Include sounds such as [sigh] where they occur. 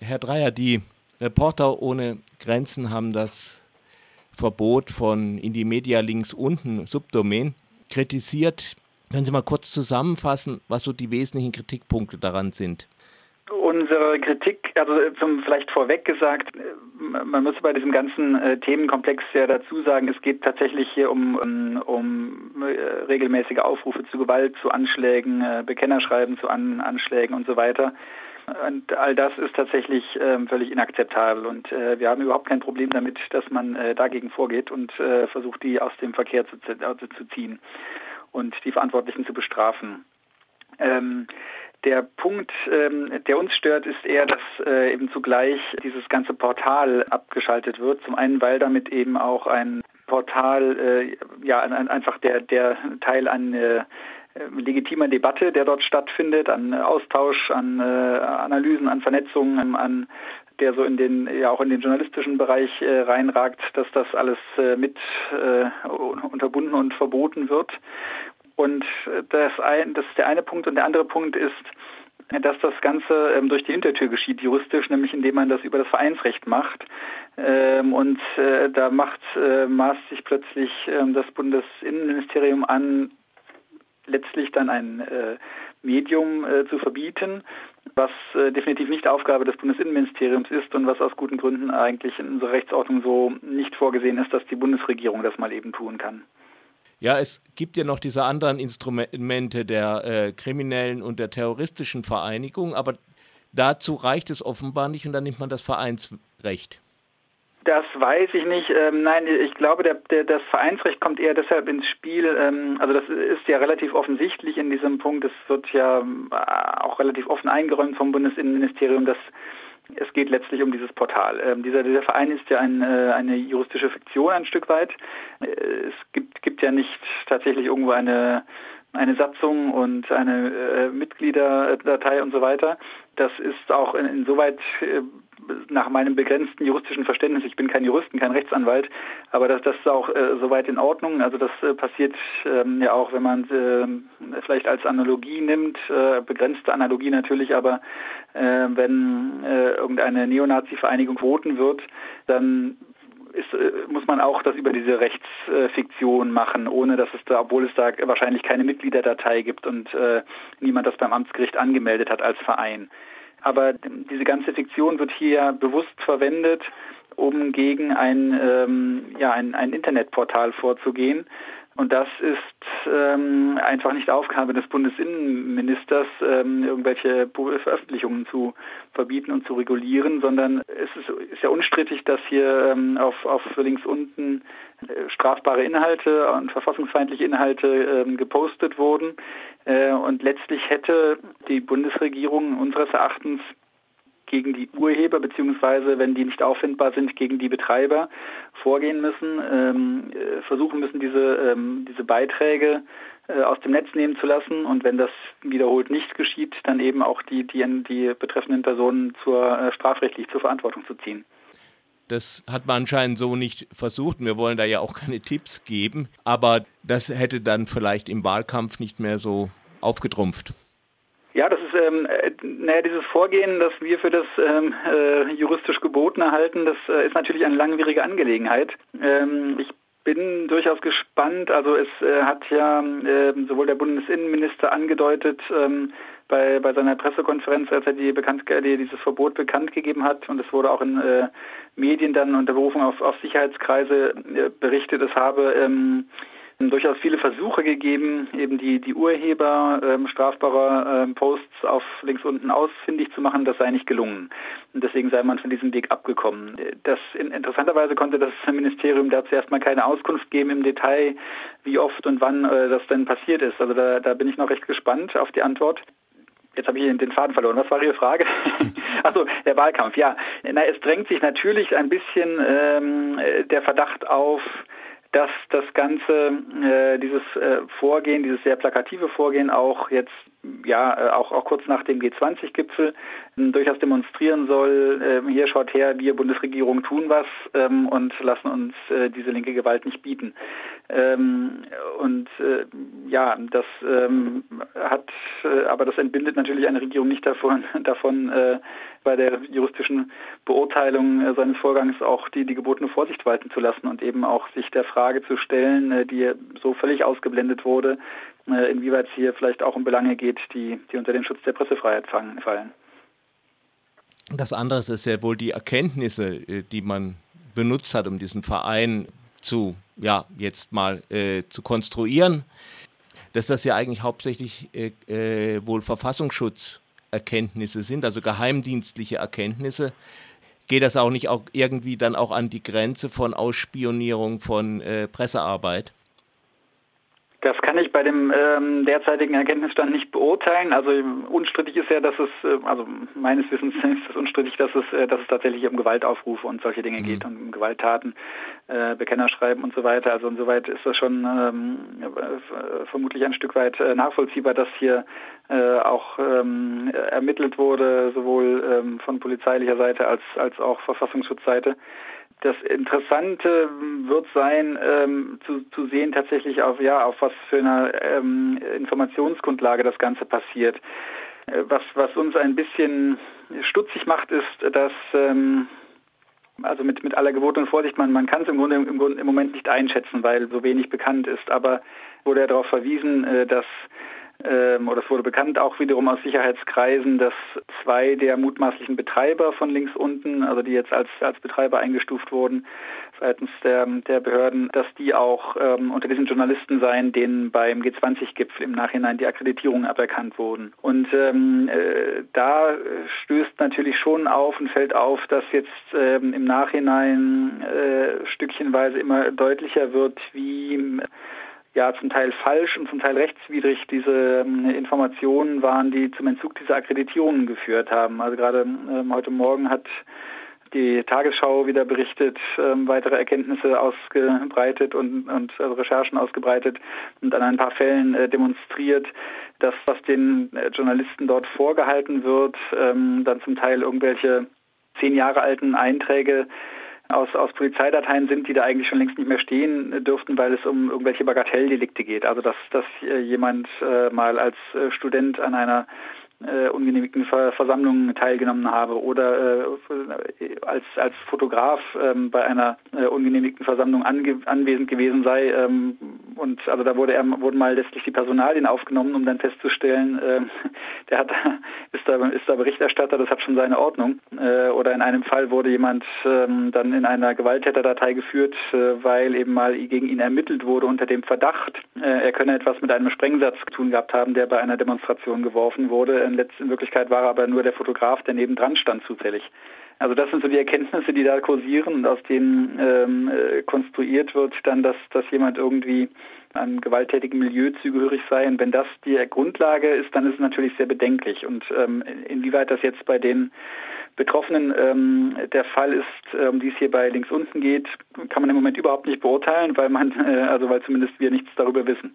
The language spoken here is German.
Herr Dreier, die Reporter ohne Grenzen haben das Verbot von in die Media links unten Subdomain kritisiert. Können Sie mal kurz zusammenfassen, was so die wesentlichen Kritikpunkte daran sind? Unsere Kritik, also zum, vielleicht vorweg gesagt, man muss bei diesem ganzen äh, Themenkomplex ja dazu sagen, es geht tatsächlich hier um, um, um äh, regelmäßige Aufrufe zu Gewalt, zu Anschlägen, äh, Bekennerschreiben zu An Anschlägen und so weiter. Und all das ist tatsächlich ähm, völlig inakzeptabel. Und äh, wir haben überhaupt kein Problem damit, dass man äh, dagegen vorgeht und äh, versucht, die aus dem Verkehr zu, zu ziehen und die Verantwortlichen zu bestrafen. Ähm, der Punkt, ähm, der uns stört, ist eher, dass äh, eben zugleich dieses ganze Portal abgeschaltet wird. Zum einen, weil damit eben auch ein Portal, äh, ja, ein, einfach der, der Teil an äh, legitimer Debatte, der dort stattfindet, an Austausch, an äh, Analysen, an Vernetzungen, an der so in den ja auch in den journalistischen Bereich äh, reinragt, dass das alles äh, mit äh, unterbunden und verboten wird. Und das, ein, das ist der eine Punkt und der andere Punkt ist, dass das Ganze ähm, durch die Hintertür geschieht, juristisch, nämlich indem man das über das Vereinsrecht macht. Ähm, und äh, da macht äh, maßt sich plötzlich äh, das Bundesinnenministerium an, letztlich dann ein äh, Medium äh, zu verbieten, was äh, definitiv nicht Aufgabe des Bundesinnenministeriums ist und was aus guten Gründen eigentlich in unserer Rechtsordnung so nicht vorgesehen ist, dass die Bundesregierung das mal eben tun kann. Ja, es gibt ja noch diese anderen Instrumente der äh, kriminellen und der terroristischen Vereinigung, aber dazu reicht es offenbar nicht und dann nimmt man das Vereinsrecht. Das weiß ich nicht. Ähm, nein, ich glaube, der, der, das Vereinsrecht kommt eher deshalb ins Spiel. Ähm, also das ist ja relativ offensichtlich in diesem Punkt. Es wird ja äh, auch relativ offen eingeräumt vom Bundesinnenministerium, dass es geht letztlich um dieses Portal. Ähm, dieser, dieser Verein ist ja ein, äh, eine juristische Fiktion ein Stück weit. Äh, es gibt, gibt ja nicht tatsächlich irgendwo eine eine Satzung und eine äh, Mitgliederdatei und so weiter. Das ist auch in, insoweit äh, nach meinem begrenzten juristischen Verständnis, ich bin kein Jurist, kein Rechtsanwalt, aber das, das ist auch äh, soweit in Ordnung. Also das äh, passiert ähm, ja auch, wenn man äh, vielleicht als Analogie nimmt, äh, begrenzte Analogie natürlich, aber äh, wenn äh, irgendeine Neonazi-Vereinigung voten wird, dann ist, äh, muss man auch das über diese Rechtsfiktion machen, ohne dass es da, obwohl es da wahrscheinlich keine Mitgliederdatei gibt und äh, niemand das beim Amtsgericht angemeldet hat als Verein. Aber diese ganze Fiktion wird hier bewusst verwendet, um gegen ein, ähm, ja, ein, ein Internetportal vorzugehen. Und das ist ähm, einfach nicht Aufgabe des Bundesinnenministers, ähm, irgendwelche Veröffentlichungen zu verbieten und zu regulieren, sondern es ist, ist ja unstrittig, dass hier ähm, auf, auf links unten äh, strafbare Inhalte und verfassungsfeindliche Inhalte ähm, gepostet wurden. Äh, und letztlich hätte die Bundesregierung unseres Erachtens gegen die Urheber beziehungsweise wenn die nicht auffindbar sind gegen die Betreiber vorgehen müssen, ähm, äh, versuchen müssen diese ähm, diese Beiträge äh, aus dem Netz nehmen zu lassen und wenn das wiederholt nicht geschieht, dann eben auch die die die betreffenden Personen zur äh, strafrechtlich zur Verantwortung zu ziehen. Das hat man anscheinend so nicht versucht. Wir wollen da ja auch keine Tipps geben, aber das hätte dann vielleicht im Wahlkampf nicht mehr so aufgetrumpft. Ja, das ist ähm, äh, naja, dieses Vorgehen, das wir für das ähm, äh, juristisch geboten halten, das äh, ist natürlich eine langwierige Angelegenheit. Ähm, ich bin durchaus gespannt. Also es äh, hat ja äh, sowohl der Bundesinnenminister angedeutet ähm, bei, bei seiner Pressekonferenz, als er die bekannt, die dieses Verbot bekannt gegeben hat, und es wurde auch in äh, Medien dann unter Berufung auf, auf Sicherheitskreise äh, berichtet, es habe ähm, durchaus viele Versuche gegeben, eben die, die Urheber ähm, strafbarer ähm, Posts auf links unten ausfindig zu machen. Das sei nicht gelungen. Und deswegen sei man von diesem Weg abgekommen. Das in, interessanterweise konnte das Ministerium dazu erstmal keine Auskunft geben im Detail, wie oft und wann äh, das denn passiert ist. Also da, da bin ich noch recht gespannt auf die Antwort. Jetzt habe ich den Faden verloren. Was war Ihre Frage? [laughs] Achso, der Wahlkampf. Ja, na, es drängt sich natürlich ein bisschen ähm, der Verdacht auf, dass das Ganze, äh, dieses äh, Vorgehen, dieses sehr plakative Vorgehen auch jetzt ja auch, auch kurz nach dem G20-Gipfel durchaus demonstrieren soll, hier schaut her, wir Bundesregierung tun was und lassen uns diese linke Gewalt nicht bieten. und ja, das hat, aber das entbindet natürlich eine Regierung nicht davon, [laughs] davon bei der juristischen Beurteilung seines Vorgangs auch die, die gebotene Vorsicht walten zu lassen und eben auch sich der Frage zu stellen, die so völlig ausgeblendet wurde, äh, inwieweit es hier vielleicht auch um Belange geht, die, die unter den Schutz der Pressefreiheit fallen. Das andere ist ja wohl die Erkenntnisse, äh, die man benutzt hat, um diesen Verein zu, ja, jetzt mal äh, zu konstruieren, dass das ja eigentlich hauptsächlich äh, äh wohl Verfassungsschutzerkenntnisse sind, also geheimdienstliche Erkenntnisse. Geht das auch nicht auch irgendwie dann auch an die Grenze von Ausspionierung von äh, Pressearbeit? Das kann ich bei dem ähm, derzeitigen Erkenntnisstand nicht beurteilen. Also unstrittig ist ja, dass es, äh, also meines Wissens [laughs] ist es unstrittig, dass es, äh, dass es tatsächlich um Gewaltaufrufe und solche Dinge mhm. geht und um Gewalttaten, äh, Bekennerschreiben und so weiter. Also insoweit ist das schon ähm, äh, vermutlich ein Stück weit äh, nachvollziehbar, dass hier äh, auch ähm, ermittelt wurde, sowohl ähm, von polizeilicher Seite als als auch Verfassungsschutzseite das Interessante wird sein, ähm, zu, zu sehen tatsächlich auf ja auf was für ähm, Informationsgrundlage das Ganze passiert. Äh, was was uns ein bisschen stutzig macht, ist, dass ähm, also mit, mit aller gebotenen Vorsicht, man, man kann es im Grunde, im im Moment nicht einschätzen, weil so wenig bekannt ist, aber wurde ja darauf verwiesen, äh, dass ähm, oder es wurde bekannt auch wiederum aus Sicherheitskreisen, dass zwei der mutmaßlichen Betreiber von links unten, also die jetzt als, als Betreiber eingestuft wurden seitens der, der Behörden, dass die auch ähm, unter diesen Journalisten seien, denen beim G20-Gipfel im Nachhinein die Akkreditierungen aberkannt wurden. Und ähm, äh, da stößt natürlich schon auf und fällt auf, dass jetzt ähm, im Nachhinein äh, stückchenweise immer deutlicher wird, wie ja zum Teil falsch und zum Teil rechtswidrig diese ähm, Informationen waren, die zum Entzug dieser Akkreditierungen geführt haben. Also gerade ähm, heute Morgen hat die Tagesschau wieder berichtet, ähm, weitere Erkenntnisse ausgebreitet und, und also Recherchen ausgebreitet und an ein paar Fällen äh, demonstriert, dass was den äh, Journalisten dort vorgehalten wird, ähm, dann zum Teil irgendwelche zehn Jahre alten Einträge aus, aus Polizeidateien sind, die da eigentlich schon längst nicht mehr stehen dürften, weil es um irgendwelche Bagatelldelikte geht. Also dass, dass äh, jemand äh, mal als äh, Student an einer äh, ungenehmigten Ver Versammlungen teilgenommen habe oder äh, als, als Fotograf ähm, bei einer äh, ungenehmigten Versammlung anwesend gewesen sei. Ähm, und also da wurde er, wurden mal letztlich die Personalien aufgenommen, um dann festzustellen, äh, der hat, [laughs] ist, da, ist da Berichterstatter, das hat schon seine Ordnung. Äh, oder in einem Fall wurde jemand ähm, dann in einer Gewalttäterdatei geführt, äh, weil eben mal gegen ihn ermittelt wurde unter dem Verdacht, äh, er könne etwas mit einem Sprengsatz zu tun gehabt haben, der bei einer Demonstration geworfen wurde in, in Wirklichkeit war er aber nur der Fotograf, der nebendran stand zufällig. Also das sind so die Erkenntnisse, die da kursieren und aus denen ähm, äh, konstruiert wird dann, dass, dass jemand irgendwie einem gewalttätigen Milieu zugehörig sei. Und wenn das die Grundlage ist, dann ist es natürlich sehr bedenklich. Und ähm, inwieweit das jetzt bei den Betroffenen ähm, der Fall ist, um ähm, die es hier bei links unten geht, kann man im Moment überhaupt nicht beurteilen, weil man, äh, also weil zumindest wir nichts darüber wissen.